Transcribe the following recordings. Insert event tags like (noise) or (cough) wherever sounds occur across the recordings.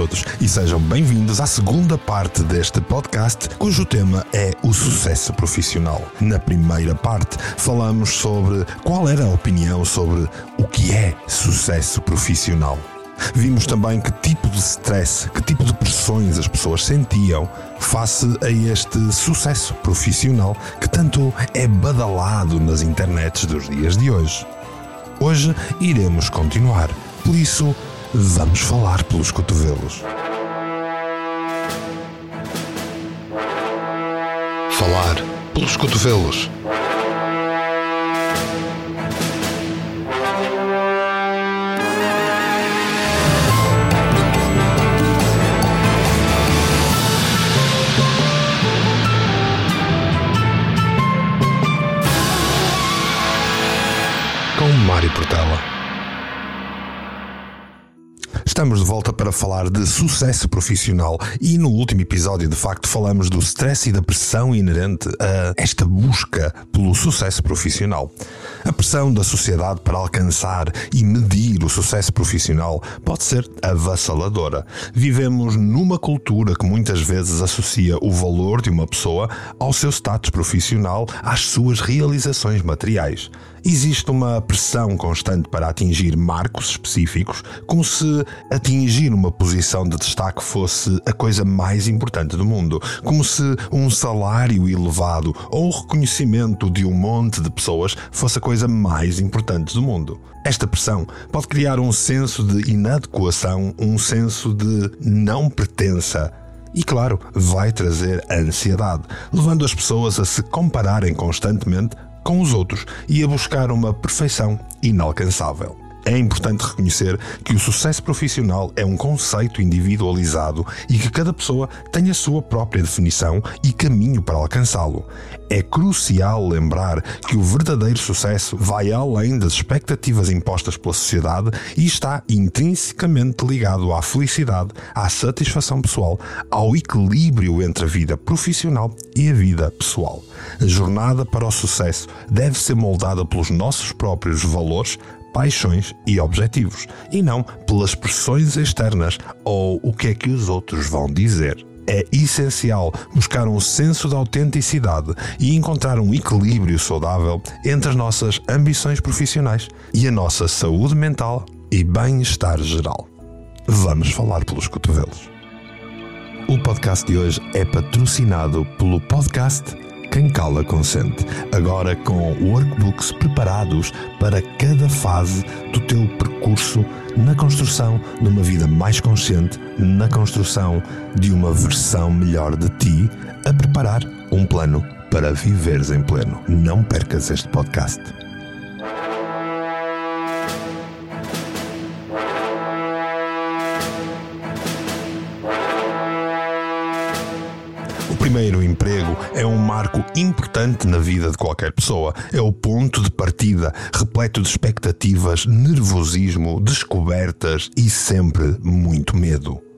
todos e sejam bem-vindos à segunda parte deste podcast, cujo tema é o sucesso profissional. Na primeira parte, falamos sobre qual era a opinião sobre o que é sucesso profissional. Vimos também que tipo de stress, que tipo de pressões as pessoas sentiam face a este sucesso profissional que tanto é badalado nas internets dos dias de hoje. Hoje iremos continuar, por isso vamos falar pelos cotovelos. Falar pelos cotovelos. Mário Portela. Estamos de volta para falar de sucesso profissional e no último episódio, de facto, falamos do stress e da pressão inerente a esta busca pelo sucesso profissional. A pressão da sociedade para alcançar e medir o sucesso profissional pode ser avassaladora. Vivemos numa cultura que muitas vezes associa o valor de uma pessoa ao seu status profissional, às suas realizações materiais. Existe uma pressão constante para atingir marcos específicos, como se atingir uma posição de destaque fosse a coisa mais importante do mundo, como se um salário elevado ou o reconhecimento de um monte de pessoas fosse a coisa mais importante do mundo. Esta pressão pode criar um senso de inadequação, um senso de não pertença e, claro, vai trazer ansiedade, levando as pessoas a se compararem constantemente com os outros e a buscar uma perfeição inalcançável. É importante reconhecer que o sucesso profissional é um conceito individualizado e que cada pessoa tem a sua própria definição e caminho para alcançá-lo. É crucial lembrar que o verdadeiro sucesso vai além das expectativas impostas pela sociedade e está intrinsecamente ligado à felicidade, à satisfação pessoal, ao equilíbrio entre a vida profissional e a vida pessoal. A jornada para o sucesso deve ser moldada pelos nossos próprios valores, paixões e objetivos, e não pelas pressões externas ou o que é que os outros vão dizer. É essencial buscar um senso de autenticidade e encontrar um equilíbrio saudável entre as nossas ambições profissionais e a nossa saúde mental e bem-estar geral. Vamos falar pelos cotovelos. O podcast de hoje é patrocinado pelo podcast quem cala consente. Agora com workbooks preparados para cada fase do teu percurso na construção de uma vida mais consciente, na construção de uma versão melhor de ti, a preparar um plano para viveres em pleno. Não percas este podcast. Primeiro emprego é um marco importante na vida de qualquer pessoa. É o ponto de partida, repleto de expectativas, nervosismo, descobertas e sempre muito medo.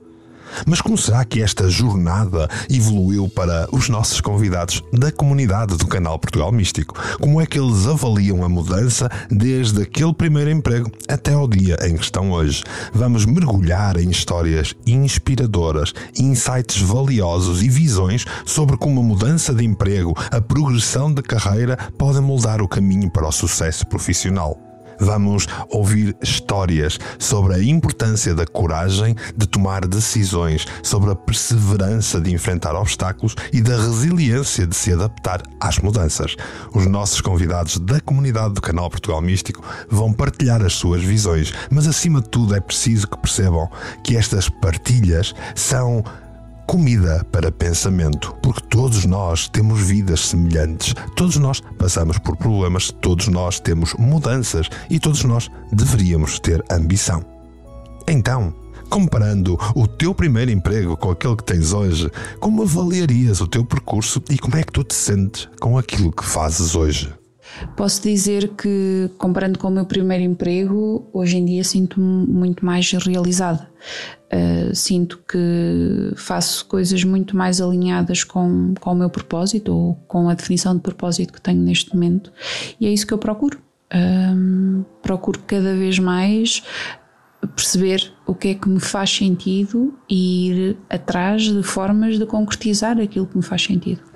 Mas como será que esta jornada evoluiu para os nossos convidados da comunidade do canal Portugal Místico? Como é que eles avaliam a mudança desde aquele primeiro emprego até ao dia em que estão hoje? Vamos mergulhar em histórias inspiradoras, insights valiosos e visões sobre como a mudança de emprego, a progressão de carreira podem moldar o caminho para o sucesso profissional. Vamos ouvir histórias sobre a importância da coragem de tomar decisões, sobre a perseverança de enfrentar obstáculos e da resiliência de se adaptar às mudanças. Os nossos convidados da comunidade do canal Portugal Místico vão partilhar as suas visões, mas acima de tudo é preciso que percebam que estas partilhas são comida para pensamento, porque todos nós temos vidas semelhantes, todos nós passamos por problemas, todos nós temos mudanças e todos nós deveríamos ter ambição. Então, comparando o teu primeiro emprego com aquele que tens hoje, como avaliarias o teu percurso e como é que tu te sentes com aquilo que fazes hoje? Posso dizer que, comparando com o meu primeiro emprego, hoje em dia sinto-me muito mais realizada. Uh, sinto que faço coisas muito mais alinhadas com, com o meu propósito ou com a definição de propósito que tenho neste momento, e é isso que eu procuro. Uh, procuro cada vez mais perceber o que é que me faz sentido e ir atrás de formas de concretizar aquilo que me faz sentido.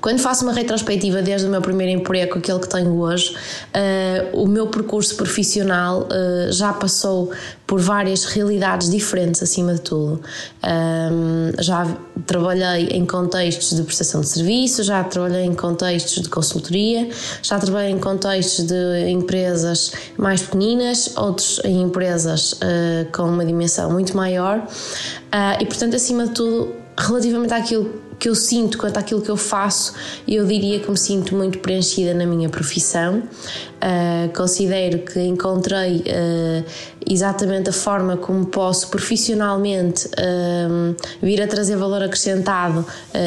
Quando faço uma retrospectiva desde o meu primeiro emprego, aquele que tenho hoje, uh, o meu percurso profissional uh, já passou por várias realidades diferentes, acima de tudo. Um, já trabalhei em contextos de prestação de serviço, já trabalhei em contextos de consultoria, já trabalhei em contextos de empresas mais pequeninas, outros em empresas uh, com uma dimensão muito maior. e, portanto, acima de tudo, relativamente àquilo que eu sinto quanto àquilo que eu faço, eu diria que me sinto muito preenchida na minha profissão. Uh, considero que encontrei uh, exatamente a forma como posso profissionalmente uh, vir a trazer valor acrescentado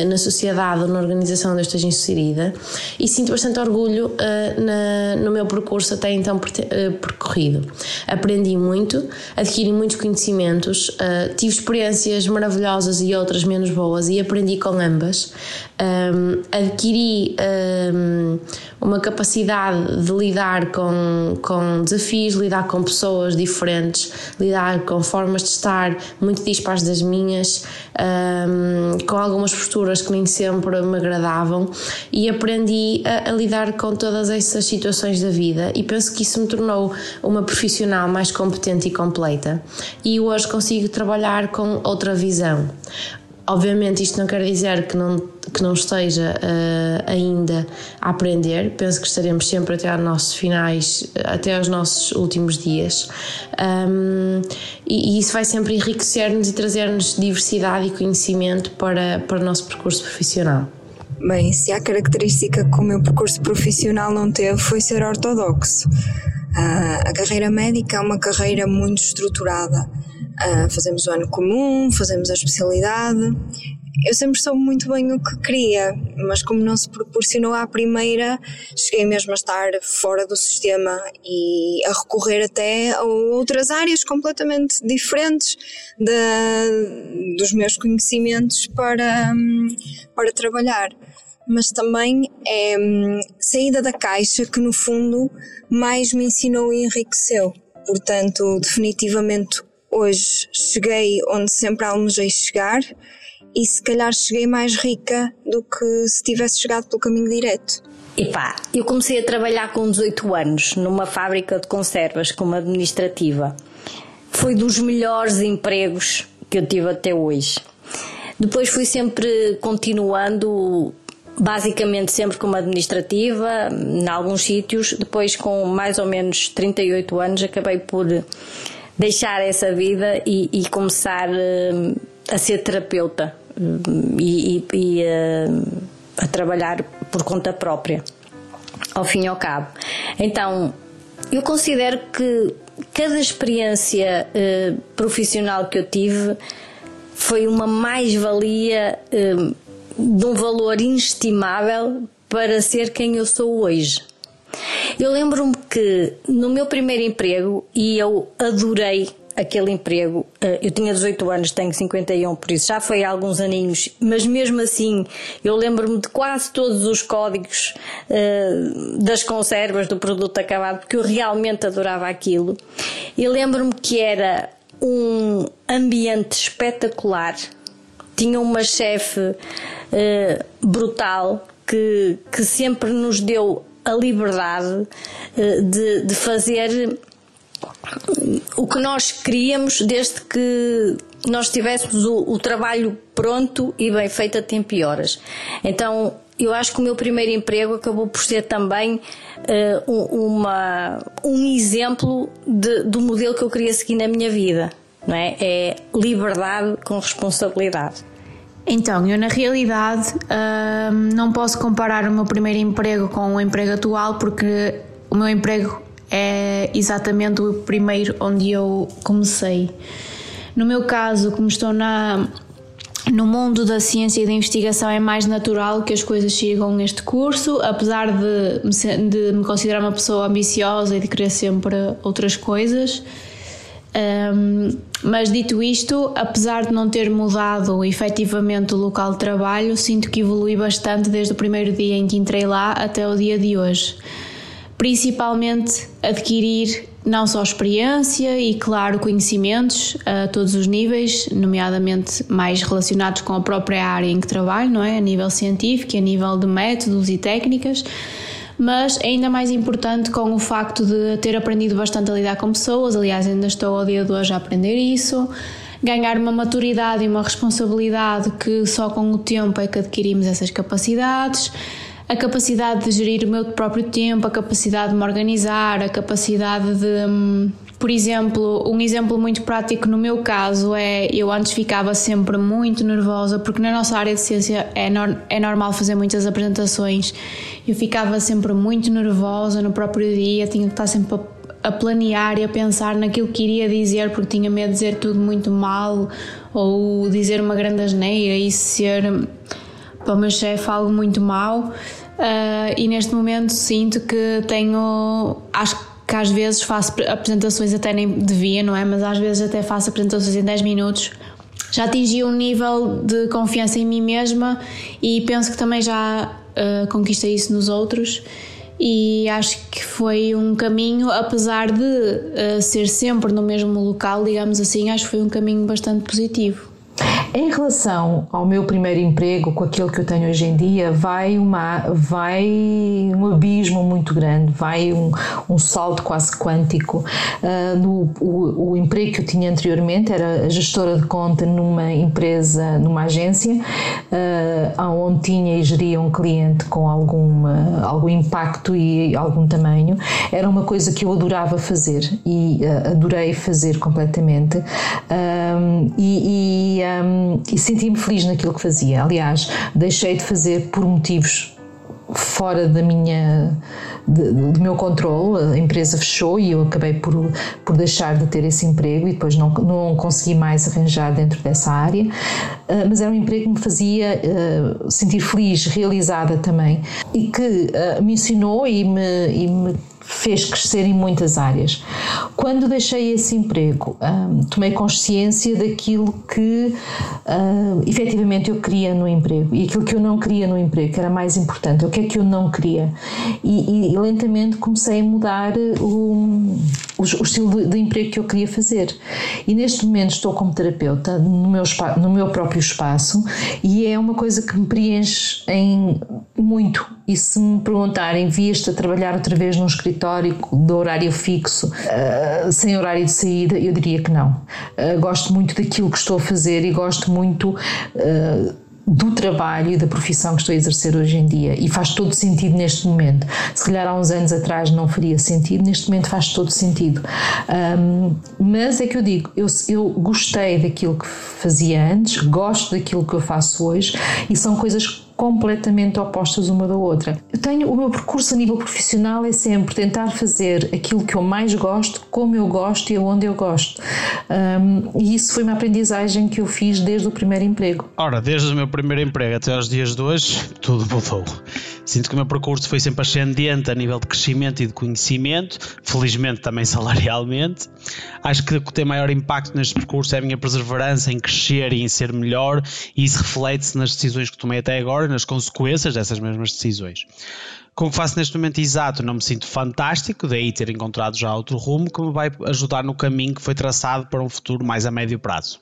na sociedade ou na organização onde eu esteja inserida e sinto bastante orgulho na, no meu percurso até então percorrido. Aprendi muito, adquiri muitos conhecimentos, tive experiências maravilhosas e outras menos boas e aprendi com ambas. Um, adquiri um, uma capacidade de lidar com, com desafios, lidar com pessoas diferentes, lidar com formas de estar muito dispares das minhas, um, com algumas posturas que nem sempre me agradavam e aprendi a, a lidar com todas essas situações da vida e penso que isso me tornou uma profissional mais competente e completa e hoje consigo trabalhar com outra visão. Obviamente, isto não quer dizer que não, que não esteja uh, ainda a aprender, penso que estaremos sempre até aos nossos finais, até aos nossos últimos dias, um, e, e, isso vai sempre enriquecer-nos e trazer-nos diversidade e conhecimento para, para o nosso percurso profissional. Bem, se há característica que o meu percurso profissional não teve, foi ser ortodoxo. Uh, a carreira médica é uma carreira muito estruturada Uh, fazemos o ano comum, fazemos a especialidade. Eu sempre soube muito bem o que queria, mas como não se proporcionou à primeira, cheguei mesmo a estar fora do sistema e a recorrer até a outras áreas completamente diferentes de, dos meus conhecimentos para, para trabalhar. Mas também é saída da caixa que, no fundo, mais me ensinou e enriqueceu. Portanto, definitivamente hoje cheguei onde sempre almejei chegar e se calhar cheguei mais rica do que se tivesse chegado pelo caminho direto. Epá, eu comecei a trabalhar com 18 anos numa fábrica de conservas como administrativa. Foi dos melhores empregos que eu tive até hoje. Depois fui sempre continuando, basicamente sempre como administrativa, em alguns sítios. Depois, com mais ou menos 38 anos, acabei por deixar essa vida e, e começar uh, a ser terapeuta uh, e, e uh, a trabalhar por conta própria, ao fim e ao cabo. Então, eu considero que cada experiência profissional que eu tive foi uma mais-valia de um valor inestimável para ser quem eu sou hoje. Eu lembro-me que no meu primeiro emprego, e eu adorei aquele emprego. Eh, eu tinha 18 anos, tenho 51, por isso já foi há alguns aninhos, mas mesmo assim eu lembro-me de quase todos os códigos uh, das conservas do produto acabado, porque eu realmente adorava aquilo. E lembro-me que era um ambiente espetacular, tinha uma chefe uh, brutal que, que sempre nos deu a liberdade eh, de, de fazer o que nós queríamos desde que nós tivéssemos o, o, trabalho pronto e bem feito a tempo e horas. Então, eu acho que o meu primeiro emprego acabou por ser também uh, uma, um exemplo de, do modelo que eu queria seguir na minha vida. Não é? é liberdade com responsabilidade. Então, eu na realidade hum, não posso comparar o meu primeiro emprego com o emprego atual porque o meu emprego é exatamente o primeiro onde eu comecei. No meu caso, como estou na, no mundo da ciência e da investigação, é mais natural que as coisas chegam neste curso, apesar de, de me considerar uma pessoa ambiciosa e de querer sempre outras coisas. Um, mas dito isto, apesar de não ter mudado efetivamente o local de trabalho, sinto que evolui bastante desde o primeiro dia em que entrei lá até o dia de hoje. principalmente adquirir não só experiência e, claro, conhecimentos a todos os níveis, nomeadamente mais relacionados com a própria área em que trabalho, não é? A nível científico, a nível de métodos e técnicas, mas ainda mais importante com o facto de ter aprendido bastante a lidar com pessoas, aliás, ainda estou ao dia de hoje a aprender isso. Ganhar uma maturidade e uma responsabilidade que só com o tempo é que adquirimos essas capacidades a capacidade de gerir o meu próprio tempo, a capacidade de me organizar, a capacidade de. Por exemplo, um exemplo muito prático no meu caso é eu antes ficava sempre muito nervosa, porque na nossa área de ciência é, é normal fazer muitas apresentações. Eu ficava sempre muito nervosa no próprio dia, tinha que estar sempre a, a planear e a pensar naquilo que iria dizer, porque tinha medo de dizer tudo muito mal ou dizer uma grande asneira e ser para o meu chefe algo muito mau. Uh, e neste momento sinto que tenho. Acho que às vezes faço apresentações, até nem devia, não é? Mas às vezes até faço apresentações em 10 minutos. Já atingi um nível de confiança em mim mesma e penso que também já uh, conquistei isso nos outros. E acho que foi um caminho, apesar de uh, ser sempre no mesmo local, digamos assim, acho que foi um caminho bastante positivo. Em relação ao meu primeiro emprego, com aquilo que eu tenho hoje em dia, vai, uma, vai um abismo muito grande, vai um, um salto quase quântico. Uh, no, o, o, emprego que eu tinha anteriormente era gestora de conta numa empresa, numa agência, uh, onde tinha e geria um cliente com alguma, algum impacto e algum tamanho. Era uma coisa que eu adorava fazer e uh, adorei fazer completamente. e, e um, e senti-me feliz naquilo que fazia. Aliás, deixei de fazer por motivos fora da minha do meu controle, a empresa fechou e eu acabei por, por deixar de ter esse emprego e depois não, não consegui mais arranjar dentro dessa área, uh, mas era um emprego que me fazia uh, sentir feliz, realizada também. E que uh, me ensinou e me, e me fez crescer em muitas áreas. Quando deixei esse emprego, um, tomei consciência daquilo que uh, efetivamente eu queria no emprego e aquilo que eu não queria no emprego, que era mais importante, o que é que eu não queria. E, e, e lentamente comecei a mudar o, o, o estilo de, de, emprego que eu queria fazer. E neste momento estou como terapeuta no meu, no meu próprio espaço e é uma coisa que me preenche em muito. E se me perguntarem, vieste a trabalhar outra vez num escritório? Escritório de horário fixo, uh, sem horário de saída, eu diria que não. Uh, gosto muito daquilo que estou a fazer e gosto muito uh, do trabalho e da profissão que estou a exercer hoje em dia e faz todo sentido neste momento. Se calhar há uns anos atrás não faria sentido, neste momento faz todo sentido. Um, mas é que eu digo, eu, eu gostei daquilo que fazia antes, gosto daquilo que eu faço hoje e são coisas completamente opostas uma da outra. Eu tenho o meu percurso a nível profissional é sempre tentar fazer aquilo que eu mais gosto, como eu gosto e aonde eu gosto. Um, e isso foi uma aprendizagem que eu fiz desde o primeiro emprego. Ora, desde o meu primeiro emprego até aos dias de hoje, tudo mudou. Sinto que o meu percurso foi sempre ascendente a nível de crescimento e de conhecimento, felizmente também (laughs) salarialmente. Acho que o que tem maior impacto neste percurso é a minha perseverança em crescer e em ser melhor, e isso reflete-se nas decisões que tomei até agora, nas consequências dessas mesmas decisões. Com o que faço neste momento exato, não me sinto fantástico, daí ter encontrado já outro rumo que me vai ajudar no caminho que foi traçado para um futuro mais a médio prazo.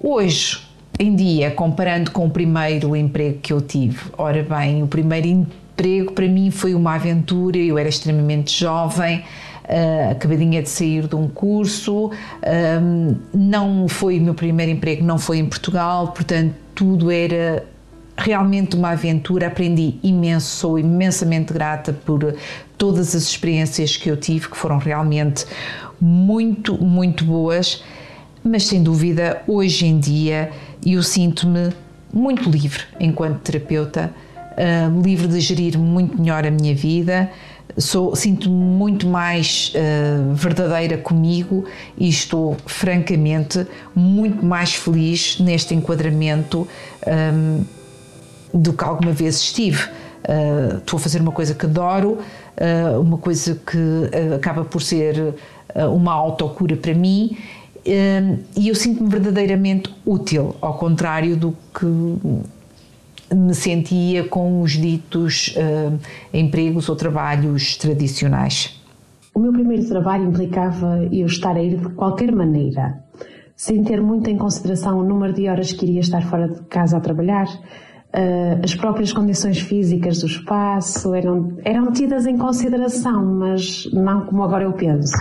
Hoje, em dia, comparando com o primeiro emprego que eu tive, ora bem, o primeiro emprego para mim foi uma aventura, eu era extremamente jovem, uh, acabadinha de sair de um curso, um, não foi o meu primeiro emprego, não foi em Portugal, portanto tudo era realmente uma aventura, aprendi imenso, sou imensamente grata por todas as experiências que eu tive, que foram realmente muito, muito boas, mas sem dúvida, hoje em dia, eu sinto-me muito livre enquanto terapeuta, uh, livre de gerir muito melhor a minha vida. Sou, sinto-me muito mais uh, verdadeira comigo e estou, francamente, muito mais feliz neste enquadramento um, do que alguma vez estive. Uh, estou a fazer uma coisa que adoro, uh, uma coisa que acaba por ser uma autocura para mim e eu sinto-me verdadeiramente útil, ao contrário do que me sentia com os ditos uh, empregos ou trabalhos tradicionais. O meu primeiro trabalho implicava eu estar a ir de qualquer maneira, sem ter muito em consideração o número de horas que iria estar fora de casa a trabalhar. Uh, as próprias condições físicas do espaço eram, eram tidas em consideração, mas não como agora eu penso.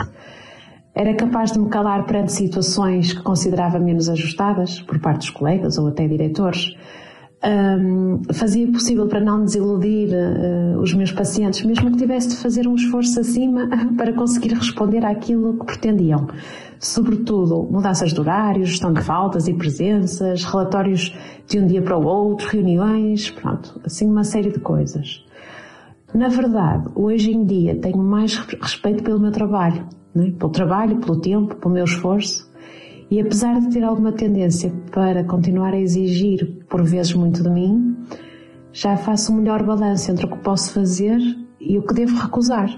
Era capaz de me calar perante situações que considerava menos ajustadas, por parte dos colegas ou até diretores. Um, fazia possível para não desiludir uh, os meus pacientes, mesmo que tivesse de fazer um esforço acima (laughs) para conseguir responder àquilo que pretendiam. Sobretudo, mudanças de horários, gestão de faltas e presenças, relatórios de um dia para o outro, reuniões, pronto, assim uma série de coisas. Na verdade, hoje em dia tenho mais respeito pelo meu trabalho né? pelo trabalho, pelo tempo, pelo meu esforço. E apesar de ter alguma tendência para continuar a exigir, por vezes, muito de mim, já faço um melhor balanço entre o que posso fazer e o que devo recusar.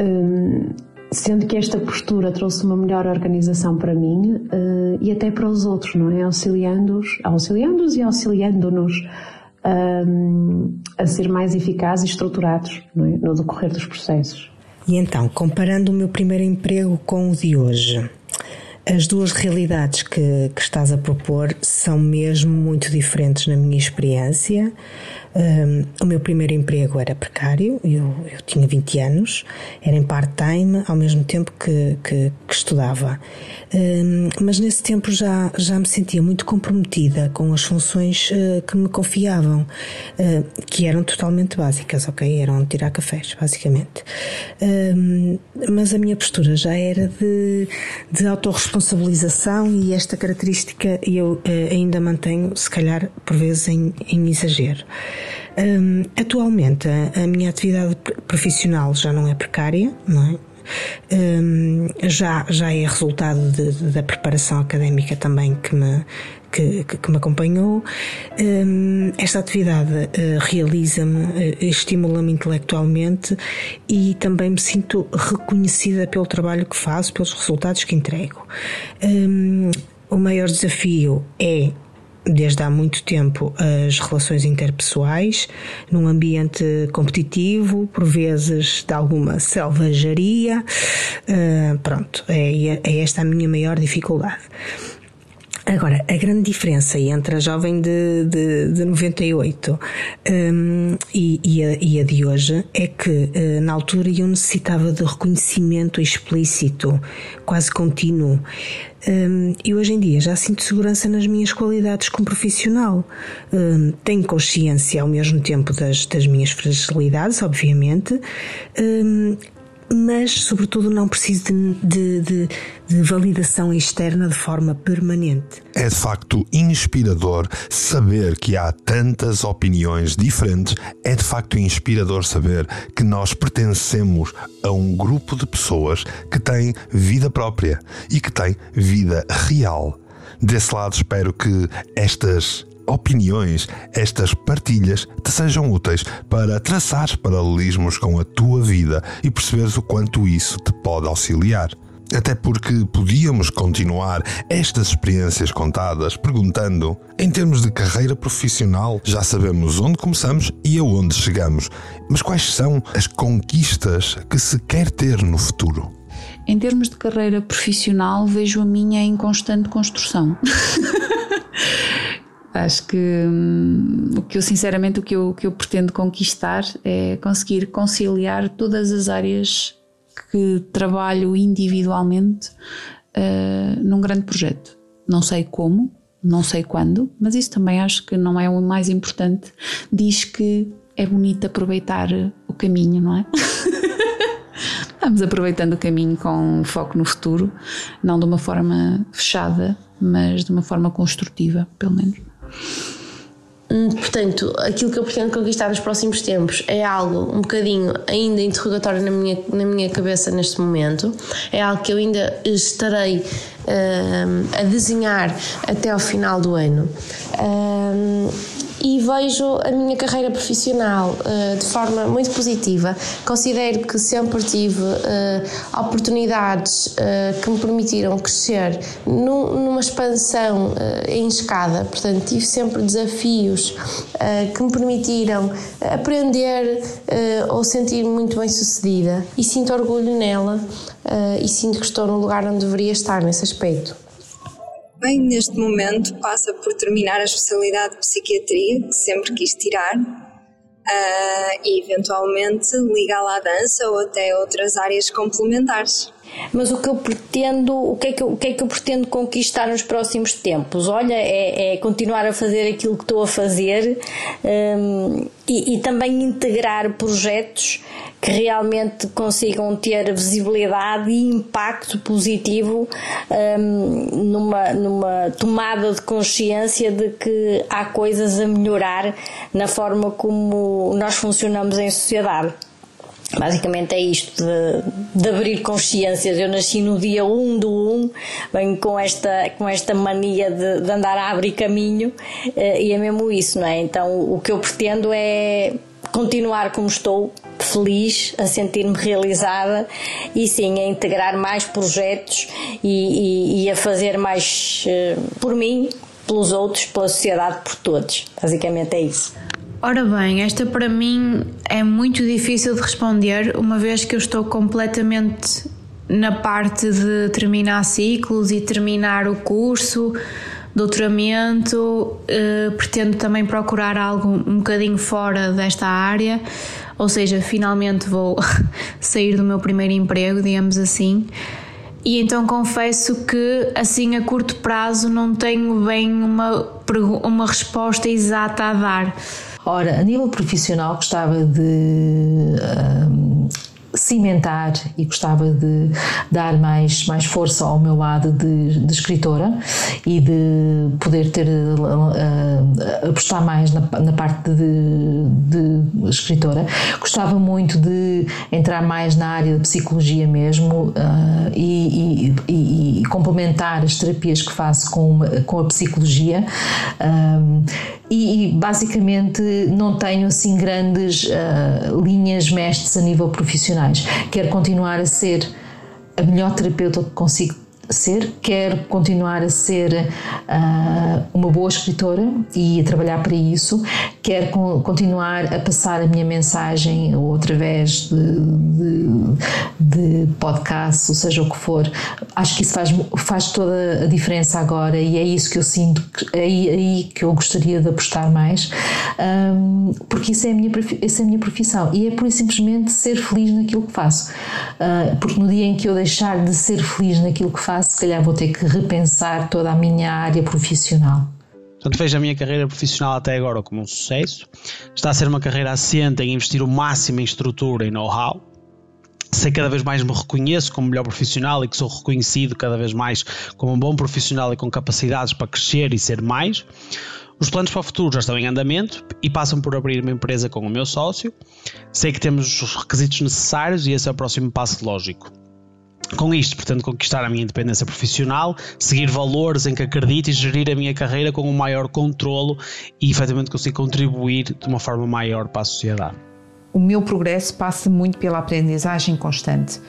Hum, sendo que esta postura trouxe uma melhor organização para mim uh, e até para os outros, não é? Auxiliando-os auxiliando e auxiliando-nos um, a ser mais eficazes e estruturados é? no decorrer dos processos. E então, comparando o meu primeiro emprego com o de hoje, as duas realidades que, que estás a propor são mesmo muito diferentes na minha experiência. Um, o meu primeiro emprego era precário, eu, eu tinha 20 anos, era em part-time, ao mesmo tempo que, que, que estudava. Um, mas nesse tempo já, já me sentia muito comprometida com as funções uh, que me confiavam, uh, que eram totalmente básicas, ok? Eram tirar cafés, basicamente. Um, mas a minha postura já era de, de autorresponsabilização e esta característica eu uh, ainda mantenho, se calhar, por vezes, em, em exagero. Um, atualmente, a, a, minha atividade profissional já não é precária, não é? Um, já, já é resultado de, de, da preparação académica também que me, que, que, me acompanhou. Um, esta atividade uh, realiza-me, uh, estimula-me intelectualmente e também me sinto reconhecida pelo trabalho que faço, pelos resultados que entrego. Um, o maior desafio é desde há muito tempo as relações interpessoais num ambiente competitivo, por vezes de alguma selvageria. Uh, pronto, é, é esta a minha maior dificuldade. Agora, a grande diferença entre a jovem de, de, de 98 um, e, e, a, e, a, de hoje é que uh, na altura eu necessitava de reconhecimento explícito, quase contínuo. Um, e hoje em dia já sinto segurança nas minhas qualidades como profissional. Um, tenho consciência ao mesmo tempo das, das minhas fragilidades, obviamente, um, mas, sobretudo, não preciso de, de, de, de, validação externa de forma permanente. É de facto inspirador saber que há tantas opiniões diferentes. É de facto inspirador saber que nós pertencemos a um grupo de pessoas que têm vida própria e que têm vida real. Desse lado, espero que estas opiniões, estas partilhas te sejam úteis para traçares paralelismos com a tua vida e perceberes o quanto isso te pode auxiliar. Até porque podíamos continuar estas experiências contadas perguntando: em termos de carreira profissional, já sabemos onde começamos e aonde chegamos, mas quais são as conquistas que se quer ter no futuro? Em termos de carreira profissional, vejo a minha em constante construção. (laughs) Acho que hum, o que eu sinceramente o que eu, que eu pretendo conquistar é conseguir conciliar todas as áreas que trabalho individualmente uh, num grande projeto. Não sei como, não sei quando, mas isso também acho que não é o mais importante. Diz que é bonito aproveitar o caminho, não é? (laughs) Vamos aproveitando o caminho com foco no futuro, não de uma forma fechada, mas de uma forma construtiva, pelo menos. Hum, portanto, aquilo que eu pretendo conquistar nos próximos tempos é algo um bocadinho ainda interrogatório na minha, na minha cabeça neste momento. É algo que eu ainda estarei uh, a desenhar até ao final do ano. Uh, e vejo a minha carreira profissional uh, de forma muito positiva. Considero que sempre tive uh, oportunidades uh, que me permitiram crescer num, numa expansão em escada, portanto, tive sempre desafios que me permitiram aprender ou sentir-me muito bem sucedida e sinto orgulho nela e sinto que estou no lugar onde deveria estar nesse aspecto. Bem, neste momento passa por terminar a especialidade de psiquiatria, que sempre quis tirar, uh, e eventualmente ligá-la à dança ou até outras áreas complementares. Mas o que eu pretendo, o que é que eu, o que é que eu pretendo conquistar nos próximos tempos? Olha, é, é continuar a fazer aquilo que estou a fazer um, e, e também integrar projetos que realmente consigam ter visibilidade e impacto positivo um, numa, numa tomada de consciência de que há coisas a melhorar na forma como nós funcionamos em sociedade. Basicamente é isto de, de, abrir consciências. Eu nasci no dia 1 do 1, venho com esta, com esta mania de, de andar a abrir caminho eh, e é mesmo isso, não é? Então o que eu pretendo é continuar como estou, feliz, a sentir-me realizada e sim a integrar mais projetos e, e, e a fazer mais uh, por mim, pelos outros, pela sociedade, por todos. Basicamente é isso. Ora bem, esta para mim é muito difícil de responder, uma vez que eu estou completamente na parte de terminar ciclos e terminar o curso, doutoramento. Uh, pretendo também procurar algo um bocadinho fora desta área, ou seja, finalmente vou (laughs) sair do meu primeiro emprego, digamos assim. E então confesso que, assim, a curto prazo, não tenho bem uma, uma resposta exata a dar. Ora, a nível profissional, gostava de. Um, cimentar e gostava de dar mais, mais força ao meu lado de, de escritora e de poder ter uh, apostar mais na, na parte de, de, escritora. Gostava muito de entrar mais na área de psicologia mesmo uh, e, e, e, complementar as terapias que faço com, com a psicologia. Um, e, basicamente não tenho assim grandes uh, linhas mestres a nível profissionais. Quero continuar a ser a melhor terapeuta que consigo ser, quero continuar a ser uh, uma boa escritora e a trabalhar para isso, quero continuar a passar a minha mensagem ou através de, de, de podcast, ou seja o que for. Acho que isso faz, faz toda a diferença agora e é isso que eu sinto, é é aí que eu gostaria de apostar mais, um, porque isso é, a minha, essa é a minha profissão e é por simplesmente ser feliz naquilo que faço. Uh, porque no dia em que eu deixar de ser feliz naquilo que faço, se calhar vou ter que repensar toda a minha área profissional. Portanto, vejo a minha carreira profissional até agora como um sucesso. Está a ser uma carreira assente em investir o máximo em estrutura e know-how. Sei cada vez mais me reconheço como melhor profissional e que sou reconhecido cada vez mais como um bom profissional e com capacidades para crescer e ser mais. Os planos para o futuro já estão em andamento e passam por abrir uma empresa com o meu sócio. Sei que temos os requisitos necessários e esse é o próximo passo lógico. Com isto, pretendo conquistar a minha independência profissional, seguir valores em que acredito e gerir a minha carreira com um maior controlo e efetivamente conseguir contribuir de uma forma maior para a sociedade. O meu progresso passa muito pela aprendizagem constante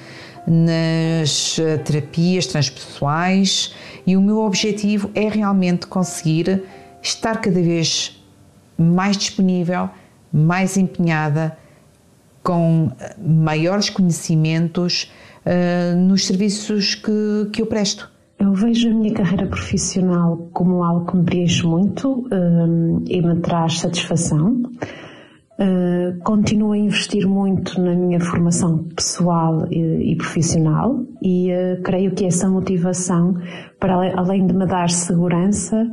nas eh, terapias transpessoais e o meu objetivo é realmente conseguir estar cada vez mais disponível, mais empenhada, com maiores conhecimentos uh, nos serviços que, que eu presto. Eu vejo a minha carreira profissional como algo que me preenche muito um, e me traz satisfação. Uh, continuo a investir muito na minha formação pessoal e, e profissional e uh, creio que essa motivação, para além de me dar segurança,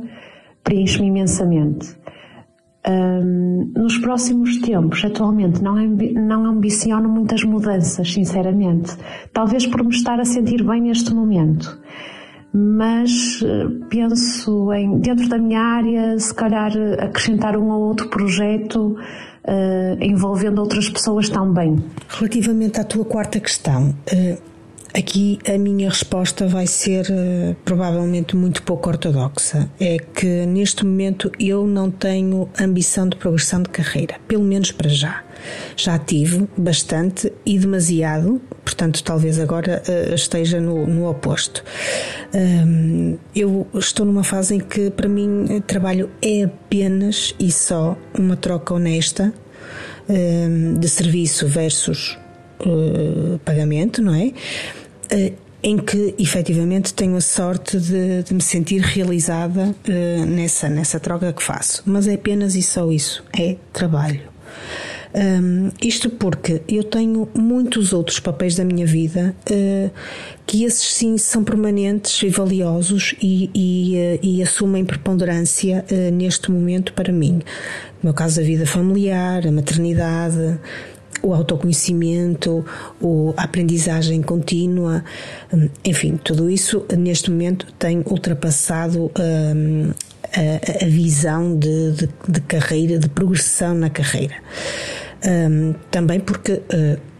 preenche-me imensamente. Um, nos próximos tempos, atualmente, não, não ambiciono muitas mudanças, sinceramente. Talvez por me estar a sentir bem neste momento. Mas eh, penso em, dentro da minha área, se calhar acrescentar um ou outro projeto uh, envolvendo outras pessoas também. Relativamente à tua quarta questão, uh, Aqui a minha resposta vai ser uh, provavelmente muito pouco ortodoxa. É que neste momento eu não tenho ambição de progressão de carreira, pelo menos para já. Já tive bastante e demasiado, portanto, talvez agora uh, esteja no, no oposto. Um, eu estou numa fase em que, para mim, trabalho é apenas e só uma troca honesta um, de serviço versus uh, pagamento, não é? Uh, em que efetivamente tenho a sorte de, de me sentir realizada uh, nessa, nessa troca que faço. Mas é apenas e só isso: é trabalho. Um, isto porque eu tenho muitos outros papéis da minha vida uh, que esses sim são permanentes e valiosos e, e, uh, e assumem preponderância neste momento para mim. No meu caso, a vida familiar, a maternidade, o autoconhecimento, a aprendizagem contínua, hum, enfim, tudo isso neste momento tem ultrapassado um, a, a, visão de, de, de, carreira, de progressão na carreira. Um, também porque,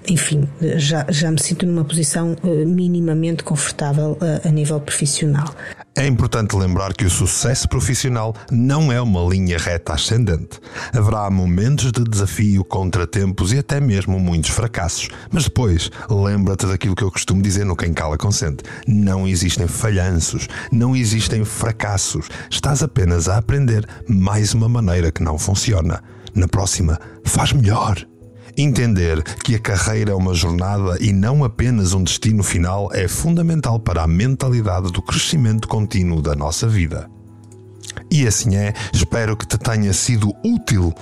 enfim, já, já me sinto numa posição minimamente confortável a nível profissional. É importante lembrar que o sucesso profissional não é uma linha reta ascendente. Haverá momentos de desafio, contratempos e até mesmo muitos fracassos. Mas depois, lembra-te daquilo que eu costumo dizer no Quem Cala Consente: não existem falhanços, não existem fracassos. Estás apenas a aprender mais uma maneira que não funciona. Na próxima, faz melhor. Entender que a carreira é uma jornada e não apenas um destino final é fundamental para a mentalidade do crescimento contínuo da nossa vida. E assim é, espero que te tenha sido útil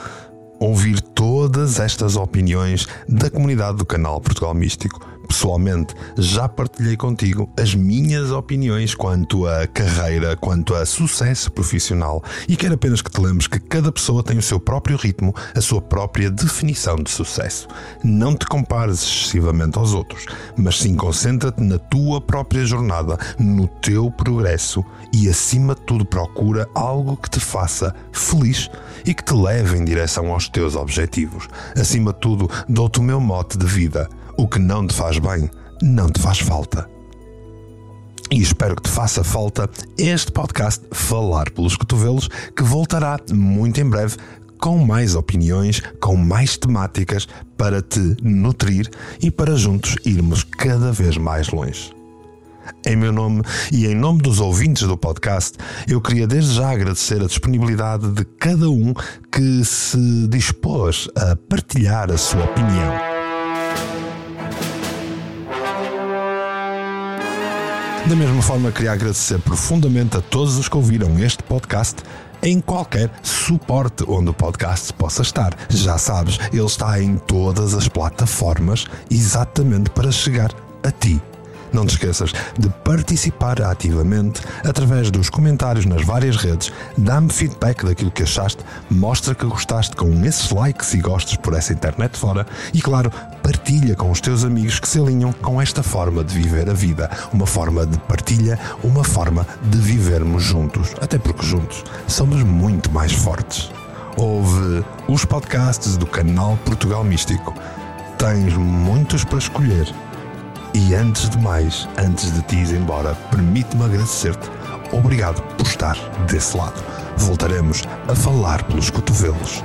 ouvir todas estas opiniões da comunidade do canal Portugal Místico pessoalmente já partilhei contigo as minhas opiniões quanto a carreira, quanto a sucesso profissional e quero apenas que te lembres que cada pessoa tem o seu próprio ritmo, a sua própria definição de sucesso. Não te compares excessivamente aos outros, mas sim concentra-te na tua própria jornada, no teu progresso e acima de tudo procura algo que te faça feliz e que te leve em direção aos teus objetivos. Acima de tudo, dou-te o meu mote de vida o que não te faz bem, não te faz falta. E espero que te faça falta este podcast Falar pelos Cotovelos, que voltará muito em breve com mais opiniões, com mais temáticas para te nutrir e para juntos irmos cada vez mais longe. Em meu nome e em nome dos ouvintes do podcast, eu queria desde já agradecer a disponibilidade de cada um que se dispôs a partilhar a sua opinião. Da mesma forma, queria agradecer profundamente a todos os que ouviram este podcast em qualquer suporte onde o podcast possa estar. Já sabes, ele está em todas as plataformas exatamente para chegar a ti. Não te esqueças de participar ativamente através dos comentários nas várias redes, dá-me feedback daquilo que achaste, mostra que gostaste com esses likes e gostes por essa internet fora. E, claro, partilha com os teus amigos que se alinham com esta forma de viver a vida, uma forma de partilha, uma forma de vivermos juntos, até porque juntos somos muito mais fortes. Ouve os podcasts do canal Portugal Místico. Tens muitos para escolher e antes de mais, antes de te ir embora, permite-me agradecer-te. Obrigado por estar desse lado. Voltaremos a falar pelos cotovelos.